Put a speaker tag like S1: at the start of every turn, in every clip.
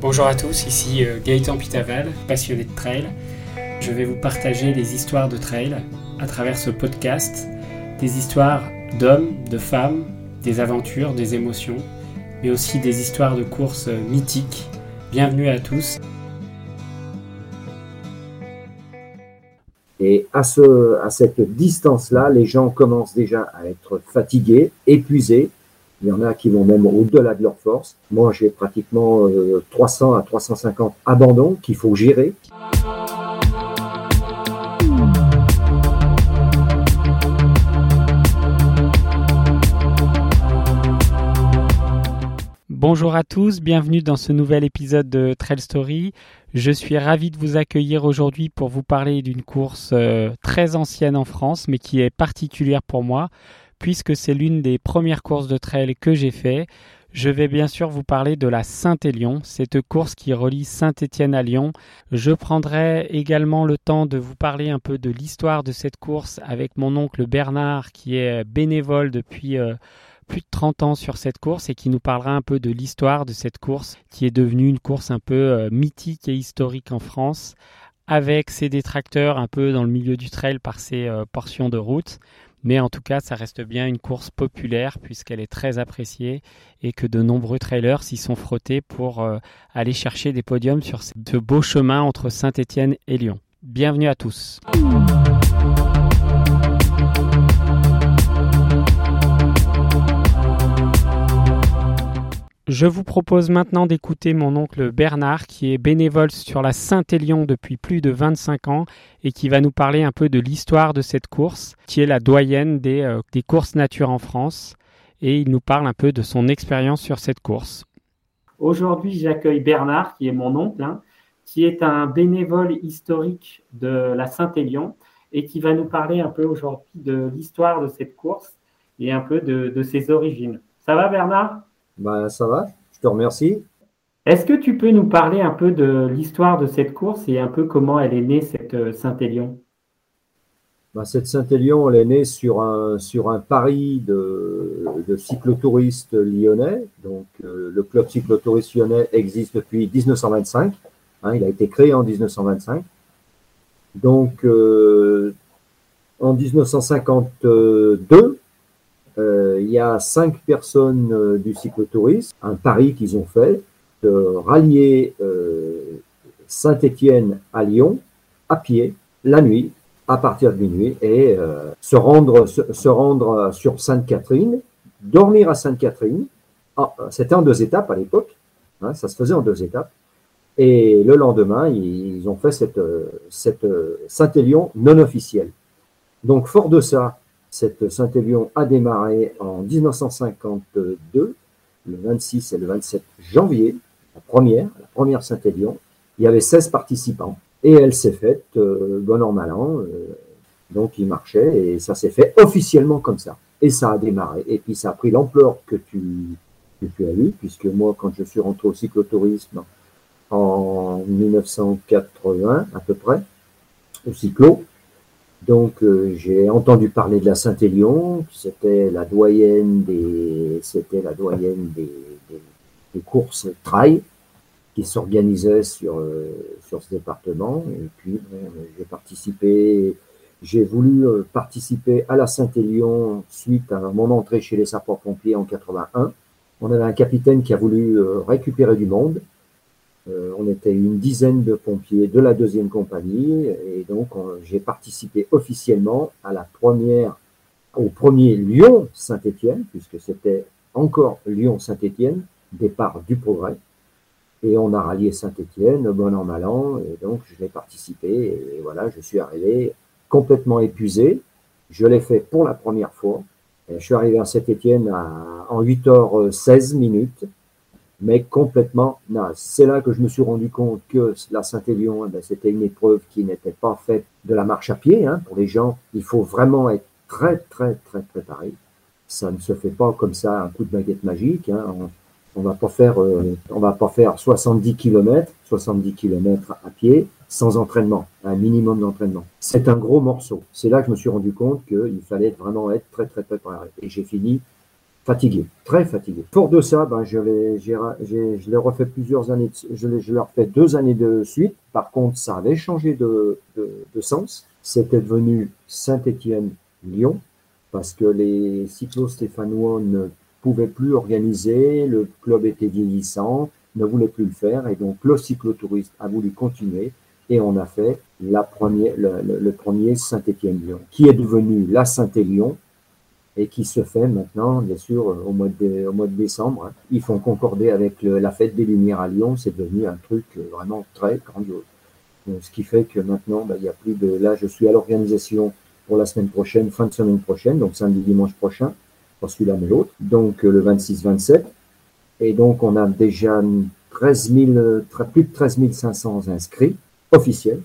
S1: Bonjour à tous, ici euh, Gaëtan Pitaval, passionné de trail. Je vais vous partager des histoires de trail à travers ce podcast, des histoires d'hommes, de femmes, des aventures, des émotions, mais aussi des histoires de courses euh, mythiques. Bienvenue à tous.
S2: Et à, à cette distance-là, les gens commencent déjà à être fatigués, épuisés, il y en a qui vont même au-delà de leur force. Moi, j'ai pratiquement 300 euh, à 350 abandons qu'il faut gérer.
S1: Bonjour à tous, bienvenue dans ce nouvel épisode de Trail Story. Je suis ravi de vous accueillir aujourd'hui pour vous parler d'une course euh, très ancienne en France, mais qui est particulière pour moi puisque c'est l'une des premières courses de trail que j'ai fait. Je vais bien sûr vous parler de la Saint-Élion, cette course qui relie Saint-Étienne à Lyon. Je prendrai également le temps de vous parler un peu de l'histoire de cette course avec mon oncle Bernard qui est bénévole depuis euh, plus de 30 ans sur cette course et qui nous parlera un peu de l'histoire de cette course qui est devenue une course un peu euh, mythique et historique en France avec ses détracteurs un peu dans le milieu du trail par ses euh, portions de route. Mais en tout cas, ça reste bien une course populaire puisqu'elle est très appréciée et que de nombreux trailers s'y sont frottés pour euh, aller chercher des podiums sur ce beau chemin entre Saint-Étienne et Lyon. Bienvenue à tous. Je vous propose maintenant d'écouter mon oncle Bernard qui est bénévole sur la Saint-Élion depuis plus de 25 ans et qui va nous parler un peu de l'histoire de cette course qui est la doyenne des, euh, des, courses nature en France et il nous parle un peu de son expérience sur cette course. Aujourd'hui j'accueille Bernard qui est mon oncle hein, qui est un bénévole historique de la Saint-Élion et qui va nous parler un peu aujourd'hui de l'histoire de cette course et un peu de, de ses origines. Ça va Bernard?
S2: Ben, ça va, je te remercie.
S1: Est-ce que tu peux nous parler un peu de l'histoire de cette course et un peu comment elle est née, cette euh, Saint-Élion?
S2: Ben, Cette Saint-Élion, elle est née sur un, sur un pari de, de cyclotouristes lyonnais. Donc, euh, le club cyclotouriste lyonnais existe depuis 1925. Hein, il a été créé en 1925. Donc, euh, en 1952, euh, il y a cinq personnes euh, du cyclotourisme, un pari qu'ils ont fait, de rallier euh, Saint-Étienne à Lyon à pied la nuit à partir de minuit et se rendre se, rendre sur Sainte-Catherine, dormir à Sainte-Catherine. Ah, c'était en deux étapes à l'époque, hein, ça se faisait en deux étapes. Et le lendemain, ils, ont fait cette, cette Saint-Élion non officielle. Donc, fort de ça, cette Saint-Élion a démarré en 1952, le 26 et le 27 janvier, la première, la première Saint-Élion. Il y avait 16 participants et elle s'est faite euh, bon an, mal an. Euh, donc il marchait et ça s'est fait officiellement comme ça. Et ça a démarré. Et puis ça a pris l'ampleur que tu, que tu as eu, puisque moi, quand je suis rentré au cyclotourisme en 1980 à peu près, au cyclo, donc euh, j'ai entendu parler de la Saint-Élion, c'était la doyenne des c'était la doyenne des, courses trail qui s'organisaient sur euh, sur ce département et puis j'ai participé j'ai voulu euh, participer à la Saint-Élion suite à mon entrée chez les sapeurs-pompiers en 81. On avait un capitaine qui a voulu récupérer du monde euh, on était une dizaine de pompiers de la deuxième compagnie et donc j'ai participé officiellement à la première, au premier Lyon-Saint-Étienne, puisque c'était encore Lyon-Saint-Étienne, départ du progrès. Et on a rallié Saint-Étienne, bon an, mal an, et donc je l'ai participé, et voilà, je suis arrivé complètement épuisé. Je l'ai fait pour la première fois. je suis arrivé à Saint-Étienne en 8h16 minutes mais complètement naze. C'est là que je me suis rendu compte que la Saint-Élion, eh ben, c'était une épreuve qui n'était pas faite de la marche à pied. Hein. Pour les gens, il faut vraiment être très, très, très préparé. Ça ne se fait pas comme ça, un coup de baguette magique. Hein. On, va pas faire, euh, va pas faire 70 km, 70 km à pied sans entraînement, un minimum d'entraînement. C'est un gros morceau. C'est là que je me suis rendu compte qu'il fallait vraiment être très, très préparé. Et j'ai fini fatigué, très fatigué. Fort de ça, ben, je l'ai refait plusieurs années, je l'ai deux années de suite. Par contre, ça avait changé de, de, sens. C'était devenu Saint-Étienne-Lyon parce que les cyclo-stéphanois ne pouvaient plus organiser, le club était vieillissant, ne voulait plus le faire et donc le cyclotouriste a voulu continuer et on a fait le, premier Saint-Étienne-Lyon qui est devenu la Saint-Élion et qui se fait maintenant, bien sûr, au mois de, au mois de décembre. Ils font concorder avec la fête des Lumières à Lyon, c'est devenu un truc vraiment très grandiose. ce qui fait que maintenant, ben, il y a plus de. Là, je suis à l'organisation pour la semaine prochaine, fin de semaine prochaine, donc samedi, dimanche prochain, pas celui-là mais l'autre, donc euh, le 26-27. Et donc, on a déjà 13 000, plus de 13 500 inscrits officiels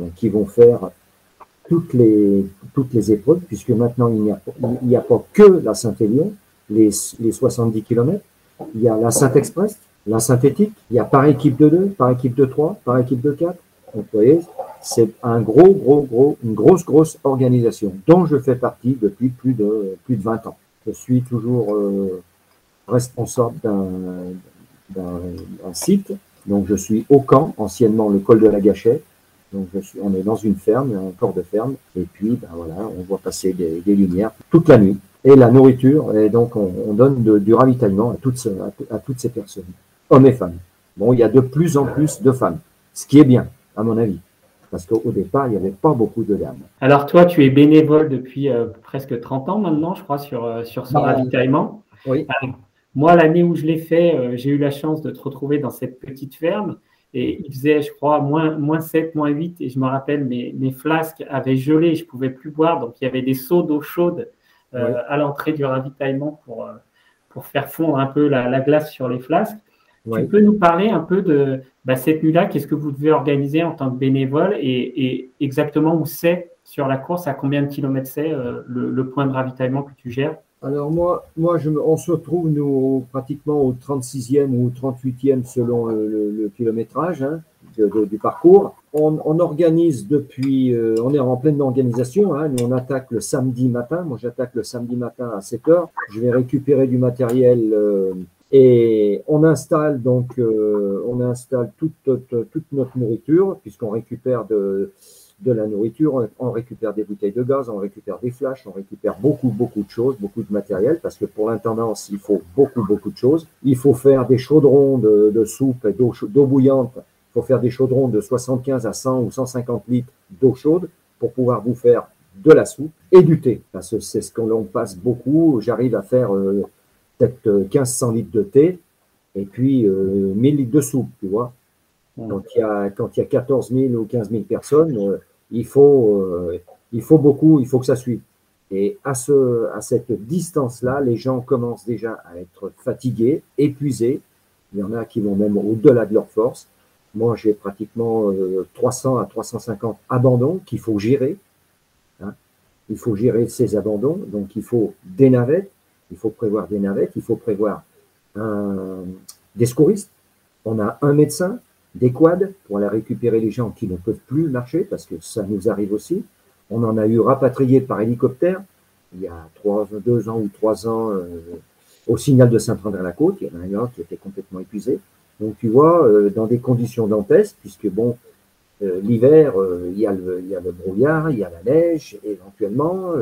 S2: euh, qui vont faire toutes les, toutes les épreuves, puisque maintenant, il n'y a, a pas que la Saint-Élion, les, les 70 km, il y a la Saint-Express, la synthétique, il y a par équipe de 2, par équipe de 3, par équipe de 4. Donc, vous voyez, c'est un gros, gros, gros, une grosse, grosse organisation dont je fais partie depuis plus de, plus de 20 ans. Je suis toujours euh, responsable d'un site. Donc, je suis au camp, anciennement le col de la Gâchette. Donc, je suis, on est dans une ferme, un corps de ferme. Et puis, ben voilà, on voit passer des, des lumières toute la nuit. Et la nourriture, et donc on, on donne de, du ravitaillement à toutes, à, à toutes ces personnes, hommes et femmes. Bon, il y a de plus en plus de femmes, ce qui est bien, à mon avis parce qu'au départ, il n'y avait pas beaucoup de dames.
S3: Alors toi, tu es bénévole depuis euh, presque 30 ans maintenant, je crois, sur, euh, sur ce ravitaillement.
S2: Oui.
S3: moi, l'année où je l'ai fait, euh, j'ai eu la chance de te retrouver dans cette petite ferme. Et il faisait, je crois, moins, moins 7, moins 8. Et je me rappelle, mes, mes flasques avaient gelé, je ne pouvais plus boire. Donc, il y avait des seaux d'eau chaude à l'entrée du ravitaillement pour, pour faire fondre un peu la, la glace sur les flasques. Tu peux nous parler un peu de bah, cette nuit-là, qu'est-ce que vous devez organiser en tant que bénévole? Et, exactement où c'est sur la course, à combien de kilomètres c'est euh, le, point de ravitaillement que tu gères?
S2: Alors moi, moi je, on se retrouve nous, pratiquement au 36e ou au 38e selon le, kilométrage hein, du parcours. On, organise depuis, euh, on est en pleine organisation. Hein, nous on attaque le samedi matin. Moi j'attaque le samedi matin à 7 heures. Je vais récupérer du matériel. Euh, et on installe donc, euh, on installe toute, toute, notre nourriture, puisqu'on récupère de, de la nourriture, on récupère des bouteilles de gaz, on récupère des flashs, on récupère beaucoup, beaucoup de choses, beaucoup de matériel, parce que pour l'intendance, il faut beaucoup, beaucoup de choses. Il faut faire des chaudrons de, de soupe et d'eau bouillante. Il faut faire des chaudrons de 75 à 100 ou 150 litres d'eau chaude pour pouvoir vous faire de la soupe et du thé. Parce que c'est ce qu'on passe beaucoup. J'arrive à faire euh, peut-être 1500 litres de thé et puis 1000 euh, litres de soupe, tu vois. Quand il y a, quand il y a 14 000 ou 15 000 personnes, euh, il, faut, euh, il faut beaucoup, il faut que ça suive. Et à, ce, à cette distance-là, les gens commencent déjà à être fatigués, épuisés. Il y en a qui vont même au-delà de leur force. Moi, j'ai pratiquement 300 à 350 abandons qu'il faut gérer. Hein. Il faut gérer ces abandons. Donc, il faut des navettes, il faut prévoir des navettes, il faut prévoir des secouristes. On a un médecin, des quads pour aller récupérer les gens qui ne peuvent plus marcher, parce que ça nous arrive aussi. On en a eu rapatrié par hélicoptère il y a trois, deux ans ou trois ans euh, au signal de Saint-André-la-Côte. Il y en a un qui était complètement épuisé. Donc tu vois, euh, dans des conditions dantesques, puisque bon, euh, l'hiver, il, y a le, brouillard, il y a la neige, éventuellement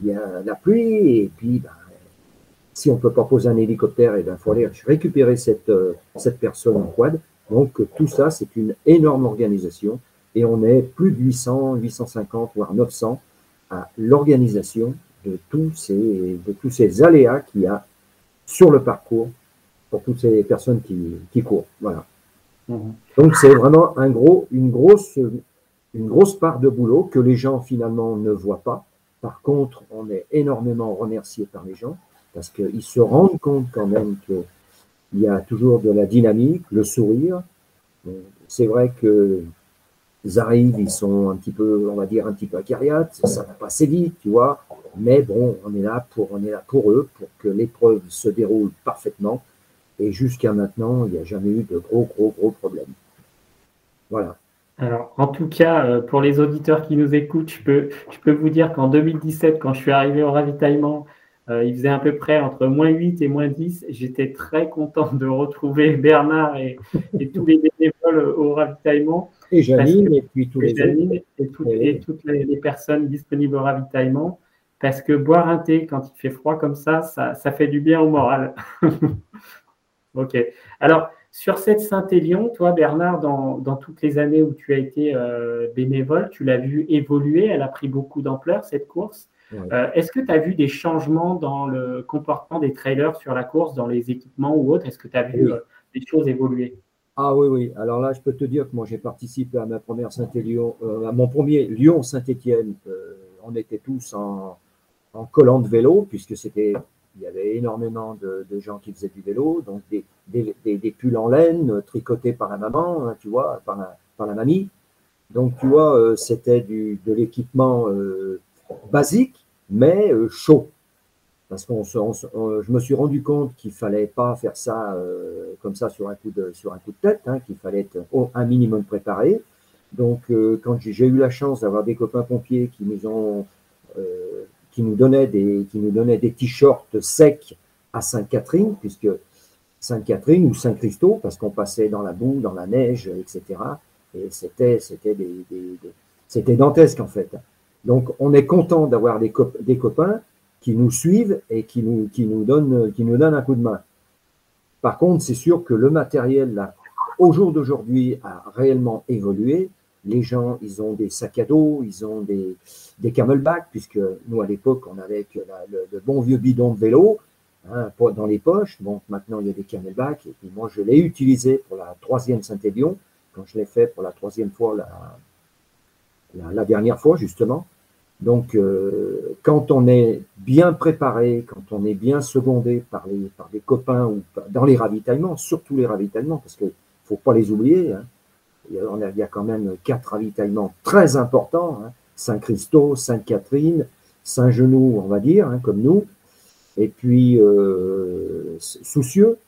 S2: il y a la pluie, et puis ben, si on ne peut pas poser un hélicoptère, il ben, faut aller récupérer cette, cette personne en quad. Donc tout ça, c'est une énorme organisation, et on est plus de 800, 850, voire 900 à l'organisation de tous ces, de tous ces aléas qu'il y a sur le parcours pour toutes ces personnes qui, qui courent. Voilà. Mmh. Donc c'est vraiment un gros, une grosse, une grosse part de boulot que les gens finalement ne voient pas par contre, on est énormément remercié par les gens parce qu'ils se rendent compte quand même qu'il y a toujours de la dynamique, le sourire. C'est vrai que ils ils sont un petit peu, on va dire, un petit peu acariates, ça va passer vite, tu vois. Mais bon, on est là pour, on est là pour eux, pour que l'épreuve se déroule parfaitement. Et jusqu'à maintenant, il n'y a jamais eu de gros, gros, gros problèmes. Voilà.
S3: Alors, en tout cas, euh, pour les auditeurs qui nous écoutent, je peux, je peux vous dire qu'en 2017, quand je suis arrivé au ravitaillement, Euh, il faisait à peu près entre moins 8 et moins 10. J'étais très content de retrouver Bernard et, tous les bénévoles au ravitaillement.
S2: Et Janine, et puis tous les
S3: et, et, toutes les, personnes disponibles au ravitaillement. Parce que boire un thé quand il fait froid comme ça, ça, ça fait du bien au moral. ok. Alors, sur cette Saint-Élion, toi, Bernard, dans, toutes les années où tu as été euh, bénévole, tu l'as vu évoluer, elle a pris beaucoup d'ampleur, cette course. Euh, est-ce que tu as vu des changements dans le comportement des trailers sur la course, dans les équipements ou autres? Est-ce que tu as vu euh, des choses évoluer?
S2: Ah oui, oui. Alors là, je peux te dire que moi, j'ai participé à ma première Saint-Élion, à mon premier Lyon-Saint-Étienne. on était tous en, en collant de vélo, puisque c'était il y avait énormément de, gens qui faisaient du vélo, donc des, des, pulls en laine tricotés par la maman, hein, tu vois, par la, par la mamie. Donc, tu vois, euh, c'était de l'équipement euh, basique, mais euh, chaud. Parce que je me suis rendu compte qu'il fallait pas faire ça comme ça sur un coup de, sur un coup de tête, hein, qu'il fallait être un minimum préparé. Donc, quand j'ai eu la chance d'avoir des copains pompiers qui nous ont qui nous donnait des, qui nous donnait des t-shirts secs à Sainte-Catherine, puisque Sainte-Catherine ou Saint-Christo, parce qu'on passait dans la boue, dans la neige, etc. Et c'était, c'était des, c'était dantesque en fait. Donc on est content d'avoir des, copains qui nous suivent et qui nous, donnent, qui nous un coup de main. Par contre, c'est sûr que le matériel là, au jour d'aujourd'hui, a réellement évolué les gens, ils ont des sacs à dos, ils ont des, camelbacks, puisque nous, à l'époque, on avait que le, bon vieux bidon de vélo hein, dans les poches. Donc maintenant, il y a des camelbacks. Et puis moi, je l'ai utilisé pour la troisième Saint-Élion, quand je l'ai fait pour la troisième fois, la, dernière fois, justement. Donc, euh, quand on est bien préparé, quand on est bien secondé par, les, par des copains ou dans les ravitaillements, surtout les ravitaillements, parce qu'il ne faut pas les oublier, hein, il y a quand même quatre ravitaillements très importants, hein. Saint-Christo, Sainte-Catherine, Saint-Genou, on va dire, hein, comme nous, et puis euh, soucieux.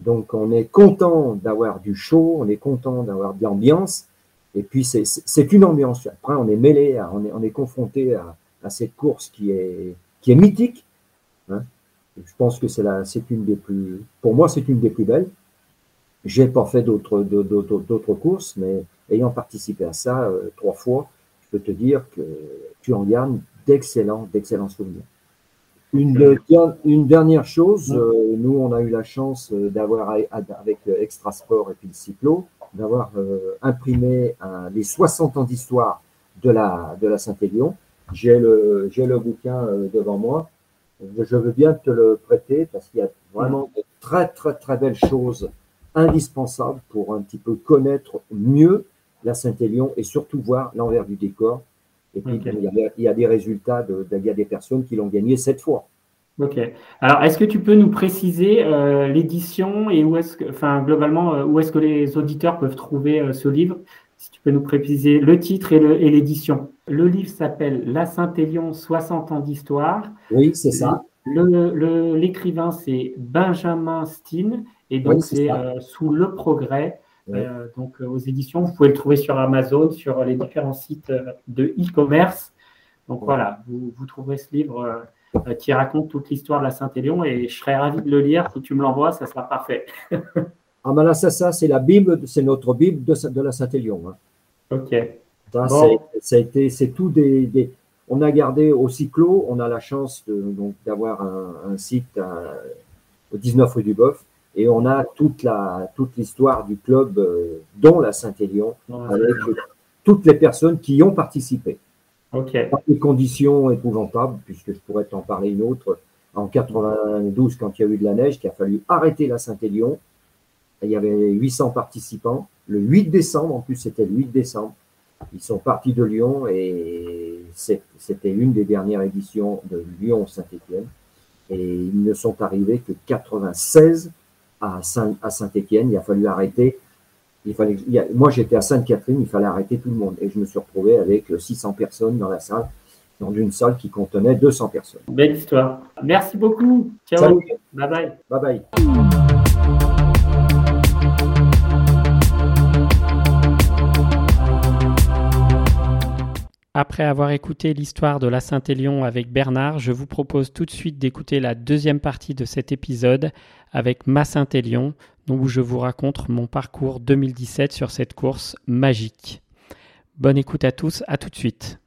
S2: Donc on est content d'avoir du chaud, on est content d'avoir de l'ambiance, et puis c'est une ambiance. Après on est mêlé, on, est, on est confronté à, cette course qui est, qui est mythique. Hein. Je pense que c'est une des plus, pour moi c'est une des plus belles. J'ai pas fait d'autres d'autres courses, mais ayant participé à ça euh, trois fois, je peux te dire que tu en gardes d'excellents d'excellents souvenirs. Une, une dernière chose, euh, nous on a eu la chance euh, d'avoir avec Extra Sport et puis le Cyclo, d'avoir imprimé les 60 ans d'histoire de la de la Saint-Élion. J'ai le j'ai le bouquin devant moi. Je veux bien te le prêter parce qu'il y a vraiment de très très très belles choses indispensable pour un petit peu connaître mieux la Saint-Élion et surtout voir l'envers du décor. Et puis, il, y a, des résultats, de, il y a des personnes qui l'ont gagné sept fois.
S3: Ok. Alors, est-ce que tu peux nous préciser euh, l'édition et où est-ce que, enfin, globalement, euh, où est-ce que les auditeurs peuvent trouver euh, ce livre? Si tu peux nous préciser le titre et l'édition. Le, livre s'appelle La Saint-Élion, 60 ans d'histoire.
S2: Oui, c'est ça.
S3: L'écrivain, c'est Benjamin Steen et donc, c'est euh, sous le progrès. Euh, donc, euh, aux éditions, vous pouvez le trouver sur Amazon, sur les différents sites de e-commerce. Donc voilà, vous, vous, trouverez ce livre qui raconte toute l'histoire de la Saint-Élion et je serais ravi de le lire. Si tu me l'envoies, ça sera parfait.
S2: ah ben là, ça, ça c'est la Bible, c'est notre Bible de, de la Saint-Élion. Hein.
S3: Ok.
S2: Ça, été, c'est tout des, On a gardé au cyclo, on a la chance d'avoir un, un, site au 19 rue du Boeuf et on a toute la toute l'histoire du club, euh, dont la Saint-Élion, avec toutes les personnes qui y ont participé.
S3: Okay.
S2: des conditions épouvantables, puisque je pourrais t'en parler une autre. En 92, quand il y a eu de la neige, qu'il a fallu arrêter la Saint-Élion, il y avait 800 participants. Le 8 décembre, en plus c'était le 8 décembre, ils sont partis de Lyon et c'était une des dernières éditions de Lyon-Saint-Étienne. Et ils ne sont arrivés que 96 à Saint-Étienne. il a fallu arrêter. Il fallait, moi, j'étais à Sainte-Catherine, il fallait arrêter tout le monde. Et je me suis retrouvé avec 600 personnes dans la salle, dans une salle qui contenait 200 personnes.
S3: Belle histoire. Merci beaucoup. Ciao. Bye bye.
S2: Bye bye.
S1: Après avoir écouté l'histoire de la Saint-Élion avec Bernard, je vous propose tout de suite d'écouter la deuxième partie de cet épisode avec ma Saint-Élion, où je vous raconte mon parcours 2017 sur cette course magique. Bonne écoute à tous, à tout de suite.